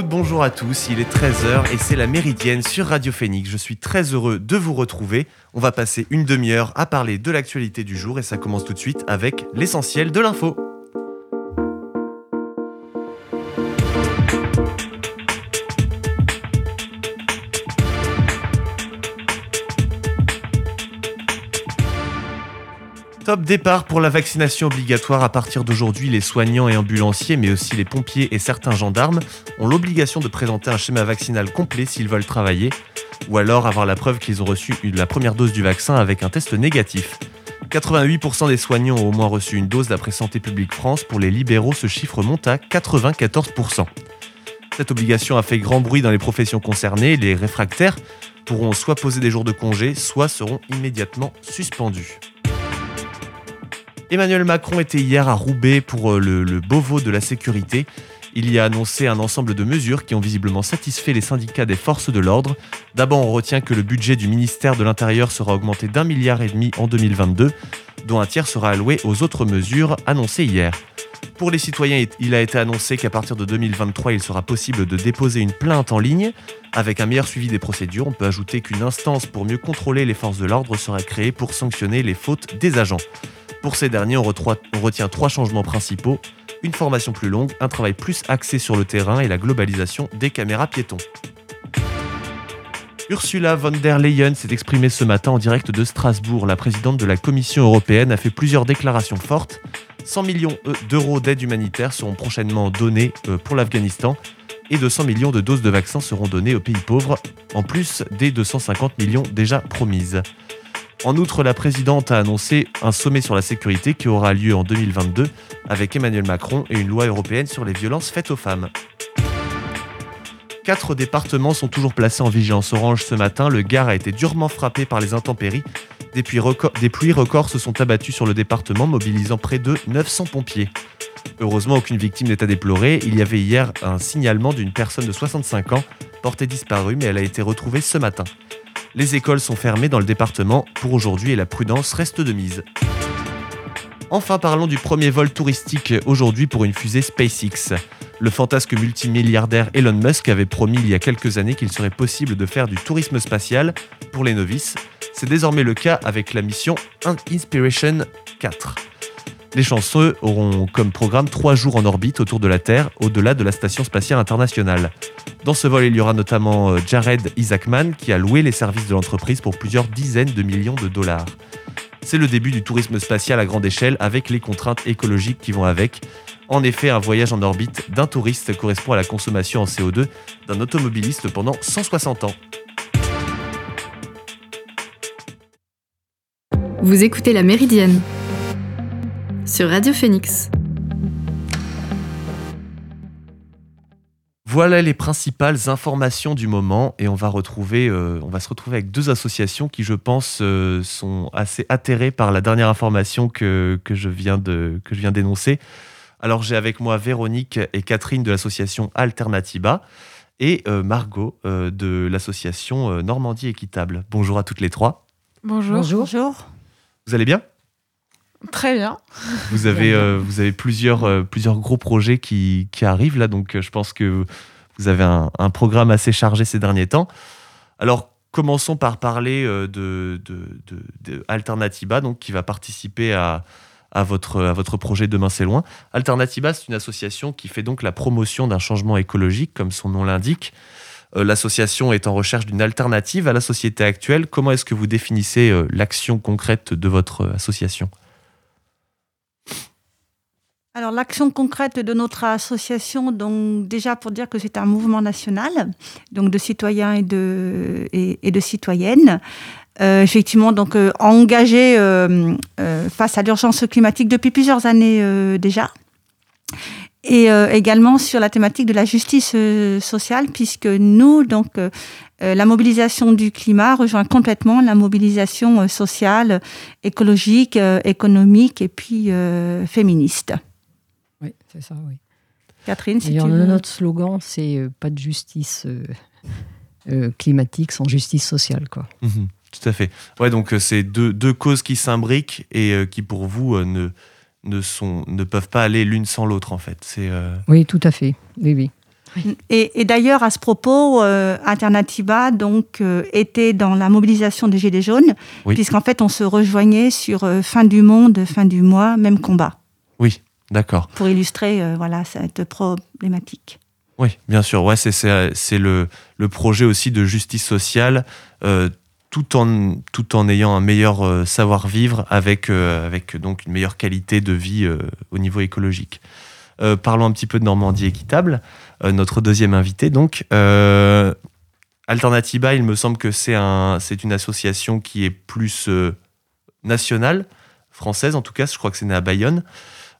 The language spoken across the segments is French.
bonjour à tous, il est 13h et c'est la Méridienne sur Radio Phoenix. Je suis très heureux de vous retrouver. On va passer une demi-heure à parler de l'actualité du jour et ça commence tout de suite avec l'essentiel de l'info. Top départ pour la vaccination obligatoire. À partir d'aujourd'hui, les soignants et ambulanciers, mais aussi les pompiers et certains gendarmes, ont l'obligation de présenter un schéma vaccinal complet s'ils veulent travailler, ou alors avoir la preuve qu'ils ont reçu la première dose du vaccin avec un test négatif. 88% des soignants ont au moins reçu une dose d'après Santé publique France. Pour les libéraux, ce chiffre monte à 94%. Cette obligation a fait grand bruit dans les professions concernées. Les réfractaires pourront soit poser des jours de congé, soit seront immédiatement suspendus. Emmanuel Macron était hier à Roubaix pour euh, le, Beauvau de la sécurité. Il y a annoncé un ensemble de mesures qui ont visiblement satisfait les syndicats des forces de l'ordre. D'abord, on retient que le budget du ministère de l'Intérieur sera augmenté d'un milliard et demi en 2022, dont un tiers sera alloué aux autres mesures annoncées hier. Pour les citoyens, il a été annoncé qu'à partir de 2023, il sera possible de déposer une plainte en ligne. Avec un meilleur suivi des procédures, on peut ajouter qu'une instance pour mieux contrôler les forces de l'ordre sera créée pour sanctionner les fautes des agents. Pour ces derniers, on, retient trois changements principaux une formation plus longue, un travail plus axé sur le terrain et la globalisation des caméras piétons. Ursula von der Leyen s'est exprimée ce matin en direct de Strasbourg. La présidente de la Commission européenne a fait plusieurs déclarations fortes. 100 millions euh, d'euros d'aide humanitaire seront prochainement donnés euh, pour l'Afghanistan et 200 millions de doses de vaccins seront données aux pays pauvres, en plus des 250 millions déjà promises. En outre, la présidente a annoncé un sommet sur la sécurité qui aura lieu en 2022 avec Emmanuel Macron et une loi européenne sur les violences faites aux femmes. Quatre départements sont toujours placés en vigilance orange ce matin. Le Gard a été durement frappé par les intempéries. Des pluies, records, se sont abattus sur le département, mobilisant près de 900 pompiers. Heureusement, aucune victime n'est à déplorer. Il y avait hier un signalement d'une personne de 65 ans portée disparue, mais elle a été retrouvée ce matin. Les écoles sont fermées dans le département pour aujourd'hui et la prudence reste de mise. Enfin, parlons du premier vol touristique aujourd'hui pour une fusée SpaceX. Le fantasque multimilliardaire Elon Musk avait promis il y a quelques années qu'il serait possible de faire du tourisme spatial pour les novices. C'est désormais le cas avec la mission Inspiration 4. Les chanceux auront comme programme trois jours en orbite autour de la Terre, au-delà de la Station spatiale internationale. Dans ce vol, il y aura notamment euh, Jared Isaacman qui a loué les services de l'entreprise pour plusieurs dizaines de millions de dollars. C'est le début du tourisme spatial à grande échelle avec les contraintes écologiques qui vont avec. En effet, un voyage en orbite d'un touriste correspond à la consommation en CO2 d'un automobiliste pendant 160 ans. Vous écoutez la Méridienne sur Radio Phoenix. Voilà les principales informations du moment et on va, retrouver, euh, on va se retrouver avec deux associations qui, je pense, euh, sont assez atterrées par la dernière information que, que je viens de, que je viens d'énoncer. Alors j'ai avec moi Véronique et Catherine de l'association Alternativa et euh, Margot de l'association Normandie Équitable. Bonjour à toutes les trois. Bonjour. Bonjour. Vous allez bien? Très bien. Vous avez, euh, vous avez plusieurs, euh, plusieurs gros projets qui, qui, arrivent là, donc euh, je pense que vous avez un, un, programme assez chargé ces derniers temps. Alors, commençons par parler de, de, de, Alternativa, donc, qui va participer à, à, votre, à votre projet Demain c'est loin. Alternativa, c'est une association qui fait donc la promotion d'un changement écologique, comme son nom l'indique. L'association est en recherche d'une alternative à la société actuelle. Comment est-ce que vous définissez l'action concrète de votre association? Alors l'action concrète de notre association, donc déjà pour dire que c'est un mouvement national, donc de citoyens et de, et, de citoyennes, euh, effectivement donc euh, engagé euh, face à l'urgence climatique depuis plusieurs années déjà, et également sur la thématique de la justice sociale, puisque nous donc la mobilisation du climat rejoint complètement la mobilisation sociale, écologique, économique et puis féministe. Oui, c'est ça, oui. Catherine, si tu veux... Notre slogan, c'est euh, pas de justice euh, euh, climatique sans justice sociale, quoi. Mhm, tout à fait. Ouais, donc c'est deux, deux, causes qui s'imbriquent et qui, pour vous, ne, ne, sont, ne peuvent pas aller l'une sans l'autre, en fait. C'est, Oui, tout à fait. Oui, oui. Et, d'ailleurs, à ce propos, euh, Alternativa donc, euh, était dans la mobilisation des Gilets jaunes, puisqu'en fait, on se rejoignait sur euh, fin du monde, fin du mois, même combat. D'accord. Pour illustrer voilà, cette problématique. Oui, bien sûr. Ouais, c'est le, le, projet aussi de justice sociale, tout, en, tout en ayant un meilleur savoir-vivre avec, avec donc une meilleure qualité de vie au niveau écologique. parlons un petit peu de Normandie équitable. Euh, notre deuxième invité. Donc, euh, Alternativa, il me semble que c'est un, une association qui est plus euh, nationale, française en tout cas, je crois que c'est né à Bayonne.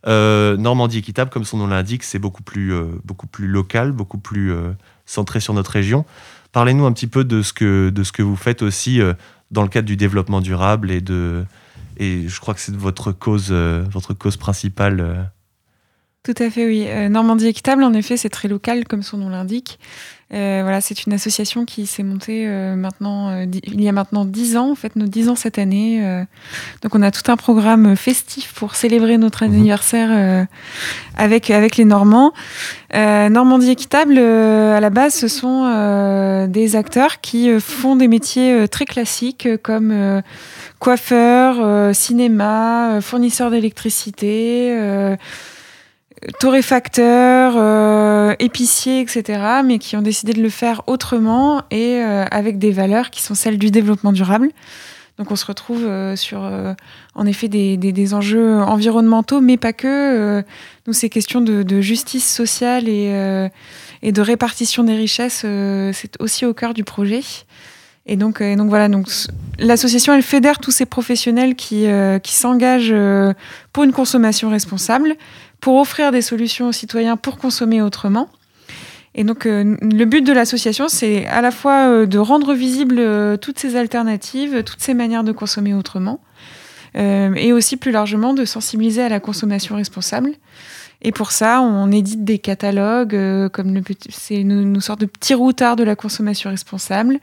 Normandie équitable, comme son nom l'indique, c'est beaucoup plus, beaucoup plus local, beaucoup plus centré sur notre région. Parlez-nous un petit peu de ce que, de ce que vous faites aussi dans le cadre du développement durable et de, et je crois que c'est votre cause, votre cause principale tout à fait, oui. Euh, Normandie Équitable, en effet, c'est très local, comme son nom l'indique. Euh, voilà, c'est une association qui s'est montée euh, maintenant, il y a maintenant dix ans, en fait, nos dix ans cette année. donc, on a tout un programme festif pour célébrer notre mhm. anniversaire avec, avec les Normands. Normandie Équitable, à la base, ce sont des acteurs qui font des métiers très classiques comme coiffeur, cinéma, fournisseur d'électricité torréfacteurs, euh, épiciers, etc., mais qui ont décidé de le faire autrement et euh, avec des valeurs qui sont celles du développement durable. Donc on se retrouve euh, sur, en effet, des, des, enjeux environnementaux, mais pas que. nous, ces questions de, de, justice sociale et, et, de répartition des richesses, c'est aussi au cœur du projet. Et donc, et donc voilà, donc l'association elle fédère tous ces professionnels qui, qui s'engagent pour une consommation responsable, pour offrir des solutions aux citoyens pour consommer autrement. Et donc, euh, le but de l'association, c'est à la fois euh, de rendre visibles euh, toutes ces alternatives, toutes ces manières de consommer autrement, et aussi plus largement de sensibiliser à la consommation responsable. Et pour ça, on édite des catalogues, comme c'est une, sorte de petit routard de la consommation responsable.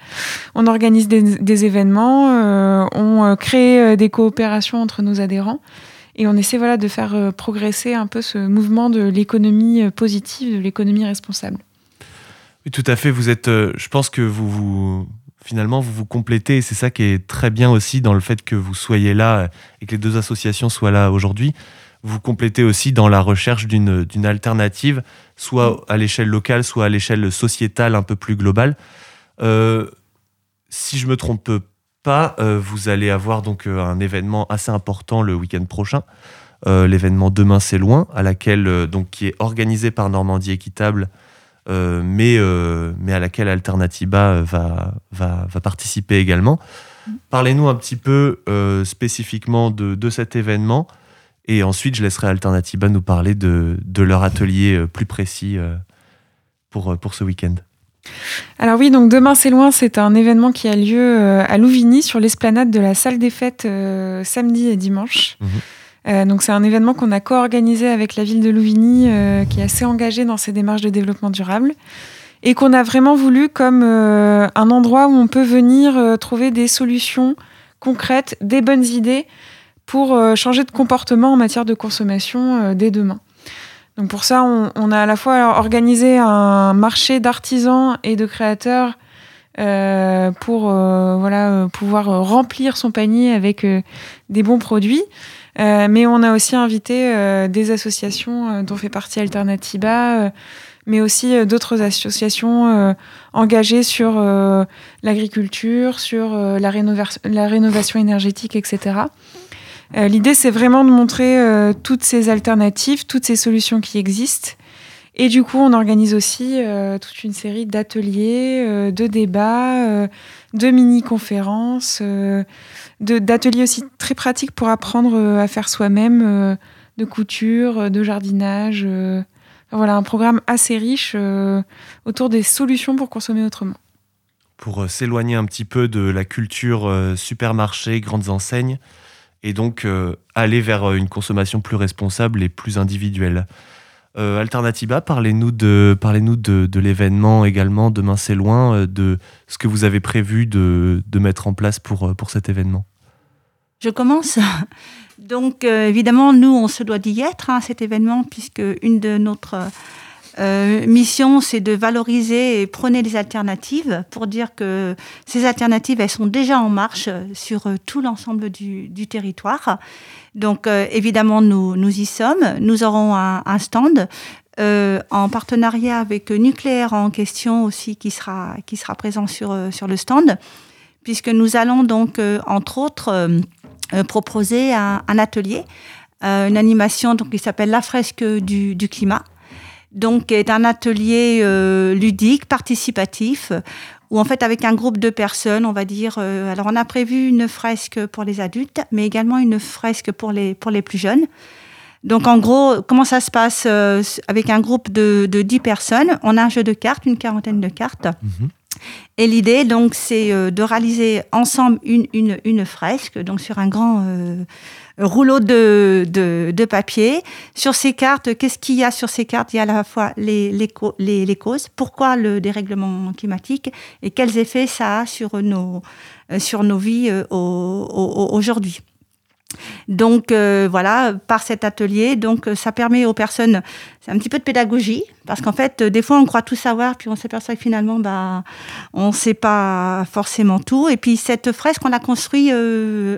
On organise des événements, on crée des coopérations entre nos adhérents. Et on essaie voilà, de faire euh, progresser un peu ce mouvement de l'économie euh, positive, de l'économie responsable. Oui, tout à fait. Vous êtes, euh, je pense que vous, vous finalement, vous vous complétez. Et c'est ça qui est très bien aussi dans le fait que vous soyez là et que les deux associations soient là aujourd'hui. Vous complétez aussi dans la recherche d'une alternative, soit à l'échelle locale, soit à l'échelle sociétale un peu plus globale. si je me trompe pas, euh, vous allez avoir donc euh, un événement assez important le week-end prochain. Euh, l'événement Demain c'est loin, à laquelle donc qui est organisé par Normandie Équitable, mais à laquelle Alternativa va participer également. Parlez-nous un petit peu spécifiquement de, de, cet événement. Et ensuite, je laisserai Alternativa nous parler de, de leur atelier plus précis pour, pour ce week-end. Alors oui, donc demain c'est loin, c'est un événement qui a lieu euh, à Louvigny sur l'esplanade de la salle des fêtes euh, samedi et dimanche. Mhm. Euh, donc c'est un événement qu'on a co-organisé avec la ville de Louvigny qui est assez engagée dans ses démarches de développement durable et qu'on a vraiment voulu comme un endroit où on peut venir trouver des solutions concrètes, des bonnes idées pour changer de comportement en matière de consommation dès demain. Donc pour ça, on, a à la fois organisé un marché d'artisans et de créateurs euh, pour euh, voilà, euh, pouvoir remplir son panier avec des bons produits. mais on a aussi invité des associations dont fait partie Alternativa, mais aussi d'autres associations engagées sur l'agriculture, sur la, la rénovation énergétique, etc. Euh, l'idée, c'est vraiment de montrer euh, toutes ces alternatives, toutes ces solutions qui existent. Et du coup, on organise aussi euh, toute une série d'ateliers, de débats, de mini-conférences, d'ateliers aussi très pratiques pour apprendre à faire soi-même, de couture, de jardinage. voilà, un programme assez riche autour des solutions pour consommer autrement. Pour s'éloigner un petit peu de la culture supermarché, grandes enseignes, et donc euh, aller vers euh, une consommation plus responsable et plus individuelle. Euh, Alternativa, parlez-nous de, parlez de, l'événement également, demain c'est loin, de ce que vous avez prévu de, de mettre en place pour, pour cet événement. Je commence. Donc évidemment, nous, on se doit d'y être hein, cet événement, puisque une de notre mission, c'est de valoriser et prôner les alternatives pour dire que ces alternatives, elles sont déjà en marche sur tout l'ensemble du, territoire. Donc, évidemment, nous, nous y sommes. Nous aurons un, un stand euh, en partenariat avec Nucléaire en question aussi, qui sera, qui sera présent sur, euh, sur le stand, puisque nous allons donc, euh, entre autres, proposer un, atelier, une animation donc, qui s'appelle La fresque du, du climat, donc est un atelier ludique, participatif, où en fait avec un groupe de personnes, on va dire, alors on a prévu une fresque pour les adultes, mais également une fresque pour les, pour les plus jeunes. Donc en gros, comment ça se passe euh, avec un groupe de, de 10 personnes? On a un jeu de cartes, une quarantaine de cartes. Mhm. Et l'idée, donc, c'est euh, de réaliser ensemble une, une, une, fresque, donc sur un grand euh, rouleau de, de, papier. Sur ces cartes, qu'est-ce qu'il y a sur ces cartes? Il y a à la fois les, les, les, causes, pourquoi le dérèglement climatique? Et quels effets ça a sur nos, sur nos vies aujourd'hui? Donc euh, voilà, par cet atelier, donc euh, ça permet aux personnes, c'est un petit peu de pédagogie, parce qu'en fait, euh, des fois on croit tout savoir, puis on s'aperçoit que finalement, bah, on ne sait pas forcément tout. Et puis cette fresque, on l'a construite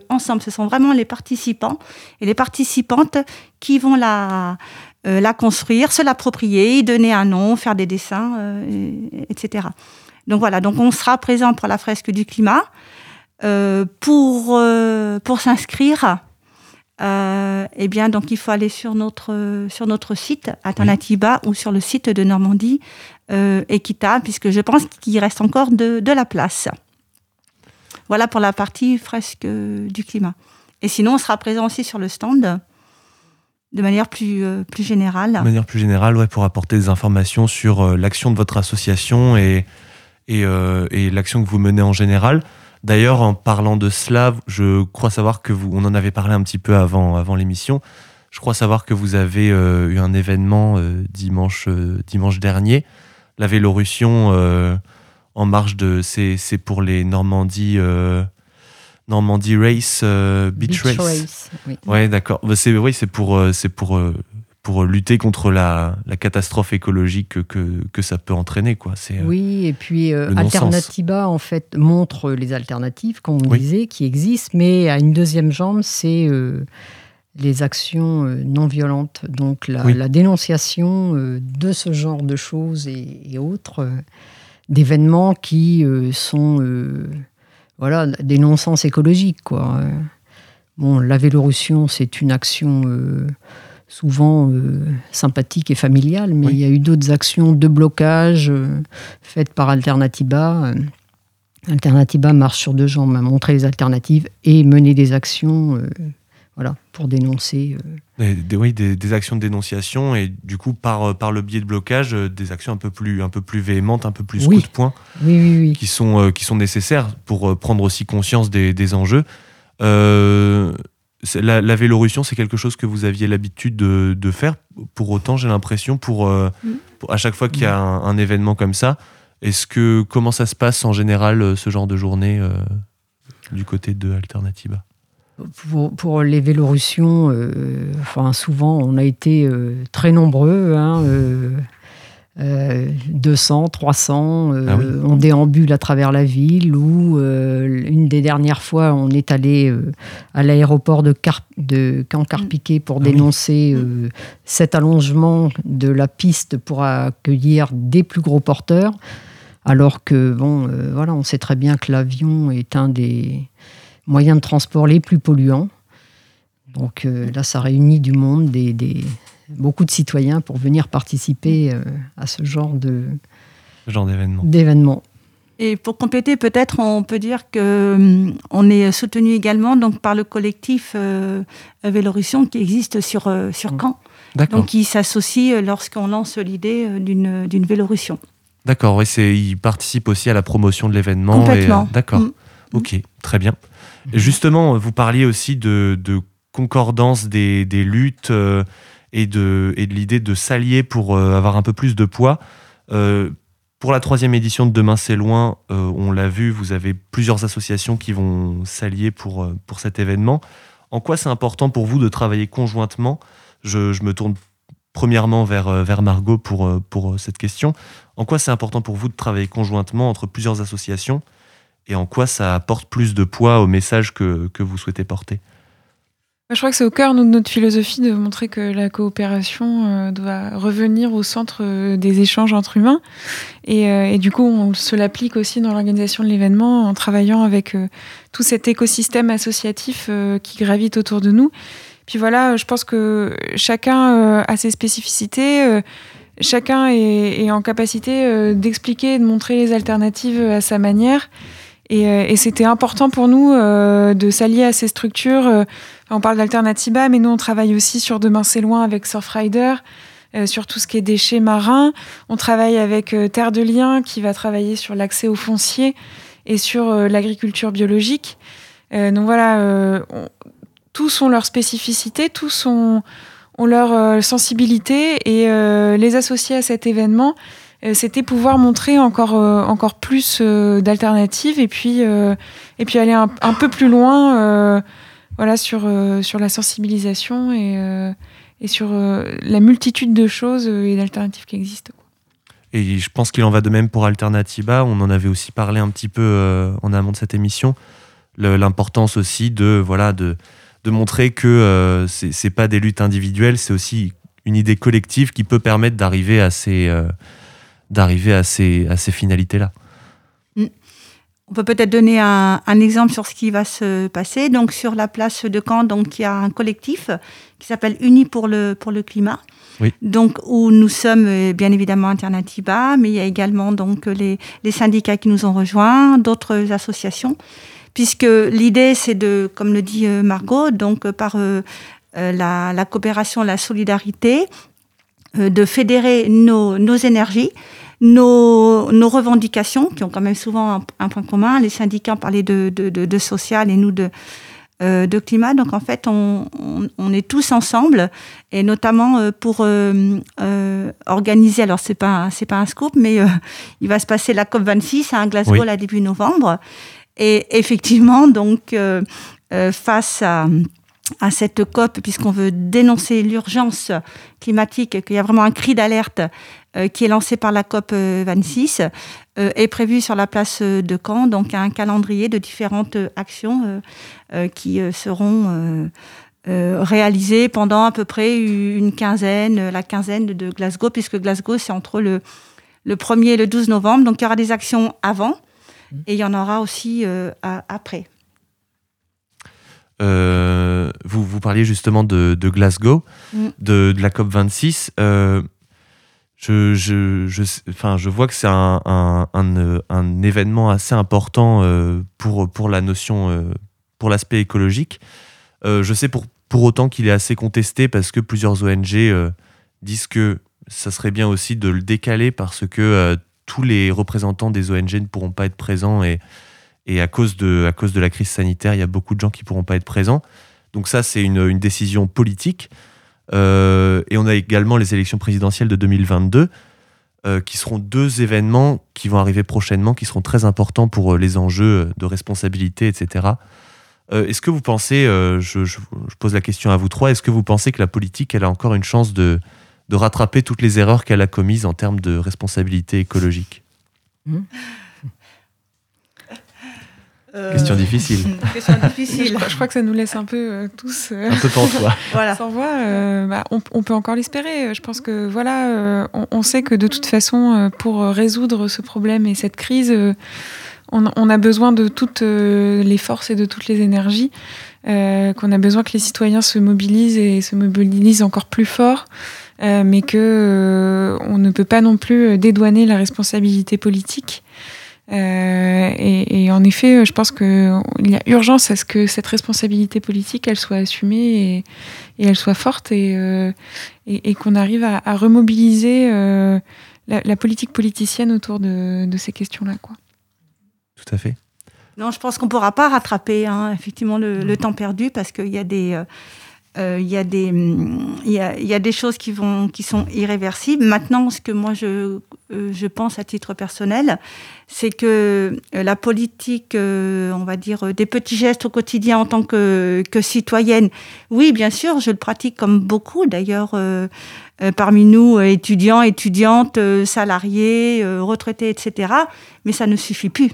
ensemble. Ce sont vraiment les participants et les participantes qui vont la, la construire, se l'approprier, y donner un nom, faire des dessins, etc. Donc voilà, donc on sera présent pour la fresque du climat. Euh, pour, euh, pour s'inscrire, euh, eh bien, donc il faut aller sur notre, sur notre site Alternatiba ou sur le site de Normandie Équitable, puisque je pense qu'il reste encore de, de, la place. Voilà pour la partie fresque du climat. Et sinon, on sera présent aussi sur le stand de manière plus, plus générale. De manière plus générale, ouais, pour apporter des informations sur l'action de votre association et, et, et l'action que vous menez en général. D'ailleurs, en parlant de cela, je crois savoir que vous, on en avait parlé un petit peu avant, avant l'émission. Je crois savoir que vous avez euh, eu un événement euh, dimanche, euh, dimanche dernier, la Vélorussion en marge de, c'est, pour les Normandie, Normandie Race, Beach, Race. oui. Ouais, d'accord. Bah, c'est, oui, c'est pour, c'est pour pour lutter contre la, la catastrophe écologique que, que, ça peut entraîner. Quoi. C'est, euh, oui, et puis euh, Alternativa, en fait, montre les alternatives, comme on disait, qui existent, mais à une deuxième jambe, c'est euh, les actions non violentes. Donc la, la dénonciation de ce genre de choses et, autres, d'événements qui sont voilà, des non-sens écologiques. Quoi. Bon, la Vélorussion, c'est une action souvent euh, sympathique et familiale, mais il y a eu d'autres actions de blocage euh, faites par Alternatiba. Euh, Alternatiba marche sur deux jambes, à montrer les alternatives et mener des actions voilà, pour dénoncer. Des, oui, des, actions de dénonciation et du coup, par, par le biais de blocage, des actions un peu plus, un peu plus véhémentes, un peu plus coup de poing, oui, oui, oui. Qui, sont, qui sont nécessaires pour prendre aussi conscience des enjeux. La, la, Vélorussion, c'est quelque chose que vous aviez l'habitude de, faire. Pour autant, j'ai l'impression, pour, euh, mm. à chaque fois qu'il y a un, événement comme ça, est-ce que comment ça se passe en général euh, ce genre de journée euh, du côté de Alternativa? Pour, les Vélorussions, enfin souvent on a été très nombreux. Hein, 200, 300, euh, ah on déambule à travers la ville ou euh, une des dernières fois on est allé euh, à l'aéroport de, de Camp Carpiquet pour ah dénoncer cet allongement de la piste pour accueillir des plus gros porteurs. Alors que bon voilà on sait très bien que l'avion est un des moyens de transport les plus polluants. Donc là ça réunit du monde des beaucoup de citoyens pour venir participer euh, à ce genre de genre d'événement. Et pour compléter, peut-être on peut dire que hum, on est soutenu également donc par le collectif euh, Vélorussion qui existe sur euh, sur Caen. Donc qui s'associe euh, lorsqu'on lance l'idée d'une d'une Vélorussion. D'accord, oui, c'est il participe aussi à la promotion de l'événement. Complètement. D'accord. Mm. Ok, très bien. justement, vous parliez aussi de, de concordance des, des luttes et de, l'idée de s'allier pour euh, avoir un peu plus de poids. Euh, pour la troisième édition de Demain c'est loin, euh, on l'a vu, vous avez plusieurs associations qui vont s'allier pour, pour cet événement. En quoi c'est important pour vous de travailler conjointement? Je, je, me tourne premièrement vers, vers Margot pour, pour cette question. En quoi c'est important pour vous de travailler conjointement entre plusieurs associations? Et en quoi ça apporte plus de poids au message que, que vous souhaitez porter? Je crois que c'est au cœur de notre philosophie de montrer que la coopération euh, doit revenir au centre euh, des échanges entre humains. Et, euh, et du coup, on se l'applique aussi dans l'organisation de l'événement en travaillant avec tout cet écosystème associatif qui gravite autour de nous. Puis voilà, je pense que chacun a ses spécificités. Chacun est, en capacité d'expliquer, de montrer les alternatives à sa manière. Et, et c'était important pour nous de s'allier à ces structures on parle d'Alternativa, mais nous, on travaille aussi sur Demain c'est loin avec Surfrider, euh, sur tout ce qui est déchets marins. On travaille avec euh, Terre de Liens, qui va travailler sur l'accès aux fonciers et sur euh, l'agriculture biologique. donc voilà, tous ont leur spécificité, tous ont, leur sensibilité, et les associer à cet événement, c'était pouvoir montrer encore, encore plus d'alternatives et puis, et puis aller un, un peu plus loin voilà, sur, euh, sur la sensibilisation et, euh, et sur euh, la multitude de choses et d'alternatives qui existent. Et je pense qu'il en va de même pour Alternativa. On en avait aussi parlé un petit peu en amont de cette émission. L'importance aussi de, voilà, de, de montrer que ce c'est pas des luttes individuelles, c'est aussi une idée collective qui peut permettre d'arriver à ces, à ces, à ces finalités-là. On peut peut-être donner un, exemple sur ce qui va se passer. Donc sur la place de Caen, donc il y a un collectif qui s'appelle Unis pour le pour le climat. Donc où nous sommes euh, bien évidemment Alternativa, mais il y a également donc les, les syndicats qui nous ont rejoints, d'autres associations, puisque l'idée c'est de, comme le dit euh, Margot, donc euh, par la, la, coopération, la solidarité, de fédérer nos, nos énergies nos, nos, revendications, qui ont quand même souvent un, point commun. Les syndicats parlaient de, de, de, de social et nous de, euh, de climat. Donc en fait, on, on, on, est tous ensemble, et notamment euh, pour euh, euh, organiser. Alors c'est pas c'est pas un scoop, mais euh, il va se passer la COP 26 à Glasgow oui. là début novembre. Et effectivement, donc face à à cette COP, puisqu'on veut dénoncer l'urgence climatique, qu'il y a vraiment un cri d'alerte qui est lancé par la COP 26, euh, est prévu sur la place de Caen, donc un calendrier de différentes actions euh, qui seront réalisées pendant à peu près une quinzaine, la quinzaine de Glasgow, puisque Glasgow c'est entre le, le 1er et le 12 novembre, donc il y aura des actions avant et il y en aura aussi après. vous, vous parliez justement de, de Glasgow, mm. de, de, la COP 26. Euh, je, je, enfin, je vois que c'est un, un, événement assez important euh, pour, pour la notion, euh, pour l'aspect écologique. Euh, je sais pour, pour autant qu'il est assez contesté parce que plusieurs ONG euh, disent que ça serait bien aussi de le décaler parce que euh, tous les représentants des ONG ne pourront pas être présents et, et à, cause de, à cause de la crise sanitaire, il y a beaucoup de gens qui ne pourront pas être présents. Donc ça, c'est une décision politique. Euh, et on a également les élections présidentielles de 2022, euh, qui seront deux événements qui vont arriver prochainement, qui seront très importants pour euh, les enjeux de responsabilité, etc. est-ce que vous pensez, je, pose la question à vous trois, est-ce que vous pensez que la politique, elle a encore une chance de, de rattraper toutes les erreurs qu'elle a commises en termes de responsabilité écologique? Mmh. Euh, question difficile. question difficile. je, crois, que ça nous laisse un peu euh, tous. Euh, un peu pantois. voilà. Sans voix, bah, on, on, peut encore l'espérer. Je pense que voilà, on, on, sait que de toute façon, pour résoudre ce problème et cette crise, on, on, a besoin de toutes les forces et de toutes les énergies. qu'on a besoin que les citoyens se mobilisent et se mobilisent encore plus fort. mais que on ne peut pas non plus dédouaner la responsabilité politique. Euh, et, et, en effet, je pense qu'il y a urgence à ce que cette responsabilité politique, elle soit assumée et, et elle soit forte et, euh, et qu'on arrive à, à remobiliser euh, la, la, politique politicienne autour de, de ces questions-là. Quoi. Tout à fait. Non, je pense qu'on ne pourra pas rattraper hein, effectivement le, le, temps perdu parce qu'il y a des il y, a des, y, a, y a des choses qui, vont, qui sont irréversibles. Maintenant, ce que moi je, je pense à titre personnel, c'est que la politique, on va dire, des petits gestes au quotidien en tant que, citoyenne, oui, bien sûr, je le pratique comme beaucoup d'ailleurs. parmi nous, étudiants, étudiantes, salariés, retraités, etc. Mais ça ne suffit plus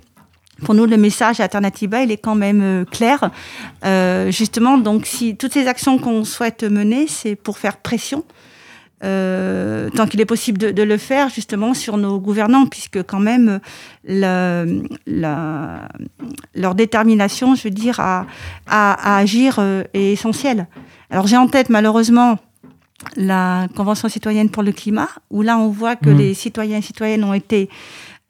pour nous, le message Alternativa, il est quand même euh, clair. Euh, justement, donc, si toutes ces actions qu'on souhaite mener, c'est pour faire pression, euh, tant qu'il est possible de, le faire, justement, sur nos gouvernants, puisque quand même, la, leur détermination, je veux dire, à, à, agir est essentielle. Alors, j'ai en tête, malheureusement, la Convention citoyenne pour le climat, où là, on voit que mmh. les citoyens et citoyennes ont été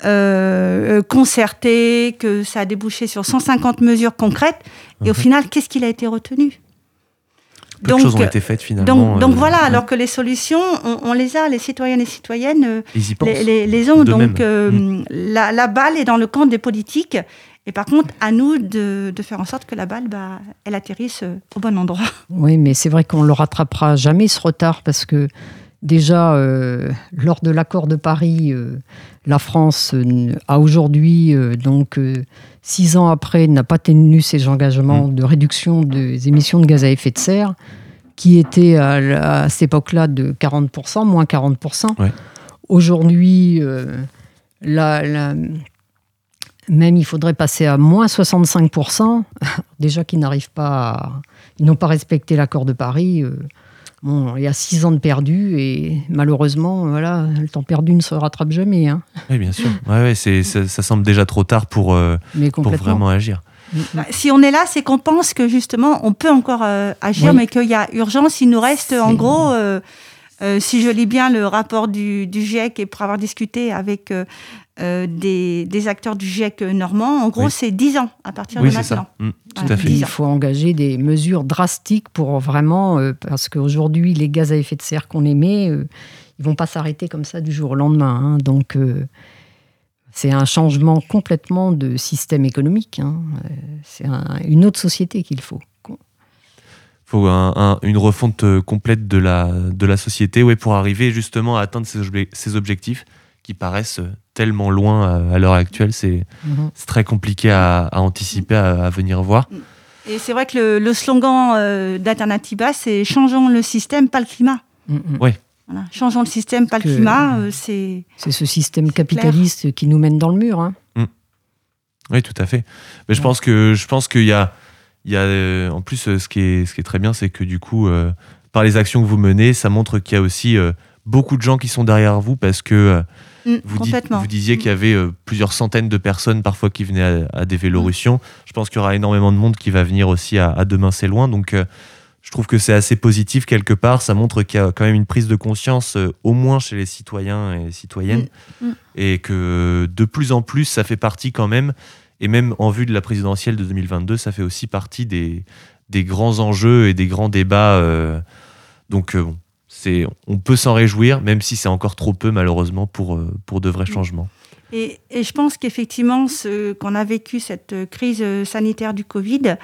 euh, concerté, que ça a débouché sur 150 mesures concrètes. Et au mhm. final, qu'est-ce qu'il a été retenu? Peu donc, de choses ont été faites finalement. Donc, euh, voilà, alors que les solutions, on, les a, les citoyennes et citoyennes euh, les, les, ont. donc mm. la, la, balle est dans le camp des politiques. Et par contre, à nous de, de faire en sorte que la balle, bah, elle atterrisse au bon endroit. Oui, mais c'est vrai qu'on ne le rattrapera jamais ce retard parce que déjà, lors de l'accord de Paris, la France euh, a aujourd'hui, euh, donc euh, six ans après, n'a pas tenu ses engagements mm. de réduction des émissions de gaz à effet de serre, qui étaient à, cette époque-là de 40%, moins 40%. Aujourd'hui, même il faudrait passer à moins 65%, déjà qu'ils n'arrivent pas à, Ils n'ont pas respecté l'accord de Paris. Bon, il y a six ans de perdu et malheureusement, voilà, le temps perdu ne se rattrape jamais. Hein. Oui, bien sûr. Ouais, c'est, ça, semble déjà trop tard pour, euh, pour vraiment agir. Mm. Bah, si on est là, c'est qu'on pense que justement, on peut encore euh, agir, mais qu'il y a urgence. Il nous reste, en gros, euh, si je lis bien le rapport du, du GIEC et pour avoir discuté avec euh, des, acteurs du GIEC normand. En gros, c'est 10 ans à partir de maintenant. Mmh, tout à fait. Il faut engager des mesures drastiques pour vraiment, euh, parce qu'aujourd'hui, les gaz à effet de serre qu'on émet, euh, ils vont pas s'arrêter comme ça du jour au lendemain. Hein. donc, c'est un changement complètement de système économique. Hein. c'est une autre société qu'il faut. Il faut une refonte complète de la, de la société ouais, pour arriver justement à atteindre ces objectifs qui paraissent tellement loin à, l'heure actuelle, c'est mhm. très compliqué à, anticiper, à, venir voir. Et c'est vrai que le, slogan euh, d'Alternativa, c'est changeons le système, pas le climat. Mhm. Oui. Changeons le système, pas le climat. Euh, c'est c'est ce système capitaliste qui nous mène dans le mur. Hein. Mm. Oui, tout à fait. Mais je pense que je pense qu'il y a, il y a euh, en plus ce qui est ce qui est très bien, c'est que du coup, par les actions que vous menez, ça montre qu'il y a aussi beaucoup de gens qui sont derrière vous parce que Mm, vous, vous, disiez qu'il y avait euh, plusieurs centaines de personnes parfois qui venaient à, des Vélorussions. Mm. Je pense qu'il y aura énormément de monde qui va venir aussi à, Demain c'est loin. Donc euh, je trouve que c'est assez positif quelque part. Ça montre qu'il y a quand même une prise de conscience, euh, au moins chez les citoyens et citoyennes, mm, et que de plus en plus, ça fait partie quand même, et même en vue de la présidentielle de 2022, ça fait aussi partie des, des grands enjeux et des grands débats. donc bon, on peut s'en réjouir, même si c'est encore trop peu malheureusement pour, euh, pour de vrais changements. Et, je pense qu'effectivement, ce qu'on a vécu, cette crise sanitaire du Covid,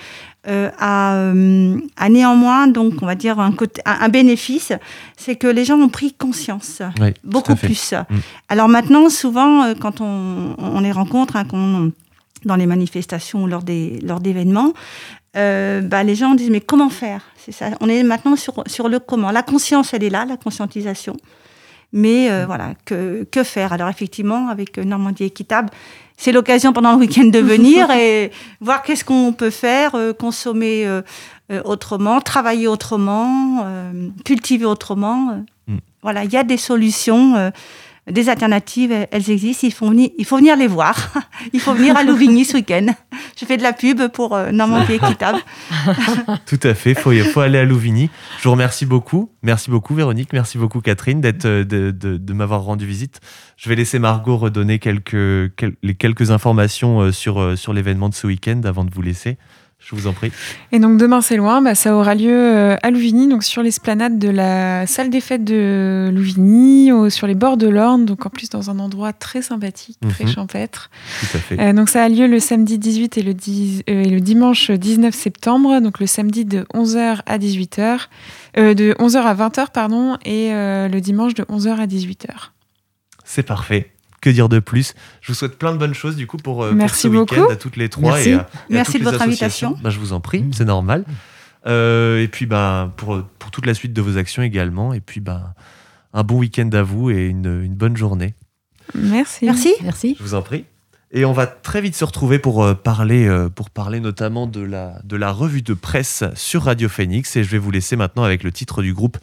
euh, euh, a, néanmoins, donc, on va dire, un, côté, un, bénéfice, c'est que les gens ont pris conscience, beaucoup plus. Mm. Alors maintenant, souvent, quand on, les rencontre, hein, dans les manifestations ou lors d'événements, bah, les gens disent, mais comment faire? Ça. On est maintenant sur, sur le comment. La conscience, elle est là, la conscientisation. Mais euh, voilà, que, que, faire? Alors effectivement, avec Normandie équitable, c'est l'occasion pendant le week-end de venir et voir qu'est-ce qu'on peut faire, euh, consommer euh, autrement, travailler autrement, cultiver autrement. Mm. Voilà, il y a des solutions des alternatives, elles existent. Il faut venir, les voir. Il faut venir à Louvigny ce week-end. Je fais de la pub pour euh, Normandie Équitable. Tout à fait. Il faut, aller à Louvigny. Je vous remercie beaucoup. Merci beaucoup, Véronique. Merci beaucoup, Catherine, euh, de, m'avoir rendu visite. Je vais laisser Margot redonner quelques, les quelques informations euh, sur, sur l'événement de ce week-end avant de vous laisser. Je vous en prie. Et donc demain c'est loin, bah, ça aura lieu euh, à Louvigny, donc sur l'esplanade de la salle des fêtes de Louvigny, sur les bords de l'Orne, donc en plus dans un endroit très sympathique, très mhm. champêtre. Tout à fait. Euh, donc ça a lieu le samedi 18 et le, euh, et le dimanche 19 septembre, donc le samedi de 11h à 18h, de 11h à 20h pardon, et le dimanche de 11h à 18h. C'est parfait que dire de plus Je vous souhaite plein de bonnes choses du coup pour, euh, ce week-end à toutes les trois Merci. et à, Merci de votre invitation. Bah, je vous en prie, c'est normal. Euh, et puis bah, pour, pour toute la suite de vos actions également. Et puis bah, un bon week-end à vous et une, une, bonne journée. Merci. Merci. Merci. Je vous en prie. Et on va très vite se retrouver pour euh, parler, pour parler notamment de la, de la revue de presse sur Radio Phoenix. Et je vais vous laisser maintenant avec le titre du groupe,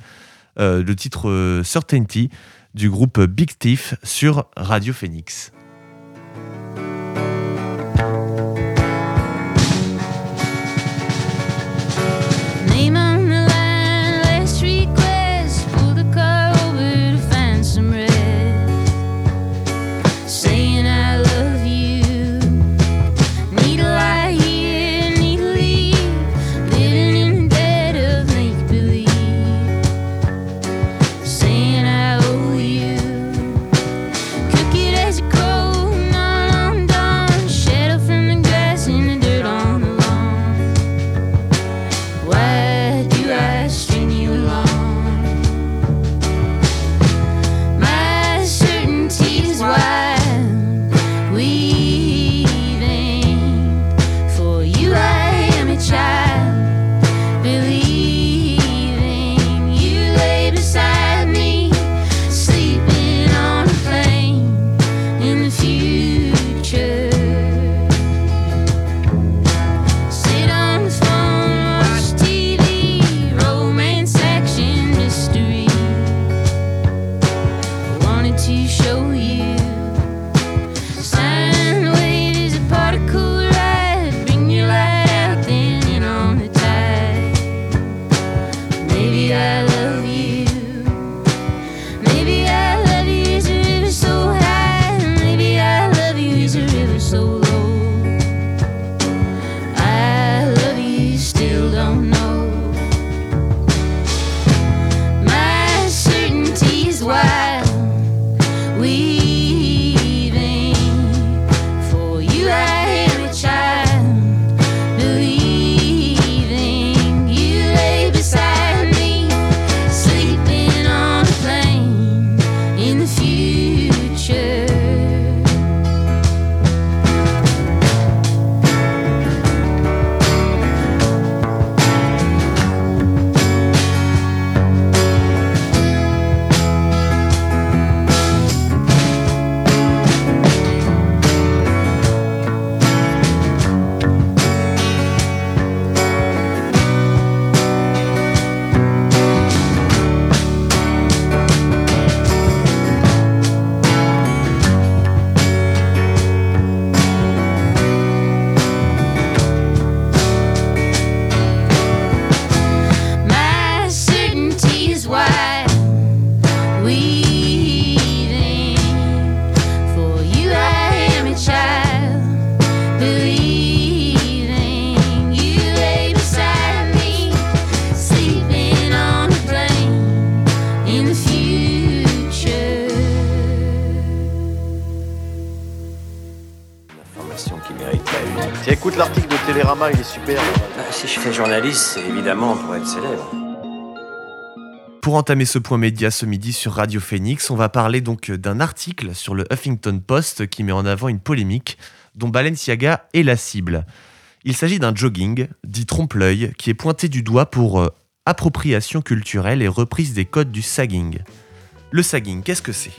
le titre Certainty du groupe Big Thief sur Radio Phoenix. Si je fais journaliste, c'est évidemment pour être célèbre. Pour entamer ce point média ce midi sur Radio Phoenix, on va parler donc d'un article sur le Huffington Post qui met en avant une polémique dont Balenciaga est la cible. Il s'agit d'un jogging, dit trompe-l'œil, qui est pointé du doigt pour euh, appropriation culturelle et reprise des codes du sagging. Le sagging, qu'est-ce que c'est?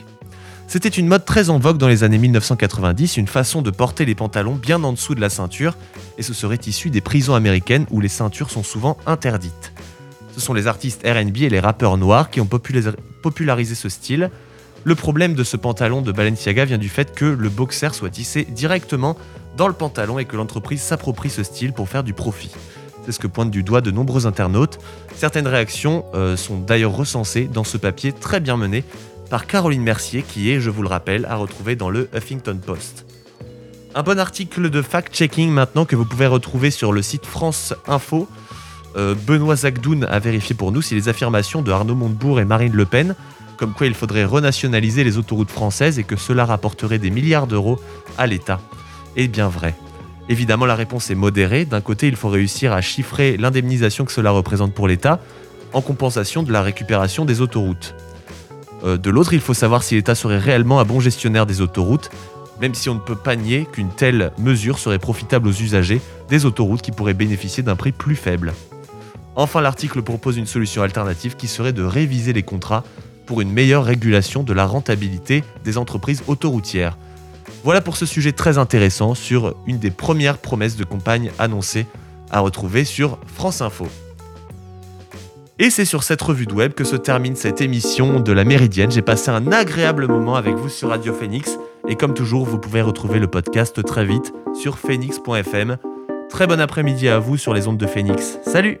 C'était une mode très en vogue dans les années 1990, une façon de porter les pantalons bien en dessous de la ceinture, et ce serait issu des prisons américaines où les ceintures sont souvent interdites. Ce sont les artistes RB et les rappeurs noirs qui ont popularisé ce style. Le problème de ce pantalon de Balenciaga vient du fait que le boxer soit tissé directement dans le pantalon et que l'entreprise s'approprie ce style pour faire du profit. C'est ce que pointent du doigt de nombreux internautes. Certaines réactions euh, sont d'ailleurs recensées dans ce papier très bien mené par Caroline Mercier, qui est, je vous le rappelle, à retrouver dans le Huffington Post. Un bon article de fact-checking maintenant que vous pouvez retrouver sur le site France Info. Euh, Benoît Zagdoun a vérifié pour nous si les affirmations de Arnaud Montebourg et Marine Le Pen, comme quoi il faudrait renationaliser les autoroutes françaises et que cela rapporterait des milliards d'euros à l'État, est bien vrai. Évidemment, la réponse est modérée. D'un côté, il faut réussir à chiffrer l'indemnisation que cela représente pour l'État en compensation de la récupération des autoroutes. Euh, de l'autre, il faut savoir si l'État serait réellement un bon gestionnaire des autoroutes même si on ne peut pas nier qu'une telle mesure serait profitable aux usagers des autoroutes qui pourraient bénéficier d'un prix plus faible. Enfin, l'article propose une solution alternative qui serait de réviser les contrats pour une meilleure régulation de la rentabilité des entreprises autoroutières. Voilà pour ce sujet très intéressant sur une des premières promesses de campagne annoncées à retrouver sur France Info. Et c'est sur cette revue de web que se termine cette émission de la Méridienne. J'ai passé un agréable moment avec vous sur Radio Phoenix. Et comme toujours, vous pouvez retrouver le podcast très vite sur phoenix.fm. Très bon après-midi à vous sur les ondes de Phoenix. Salut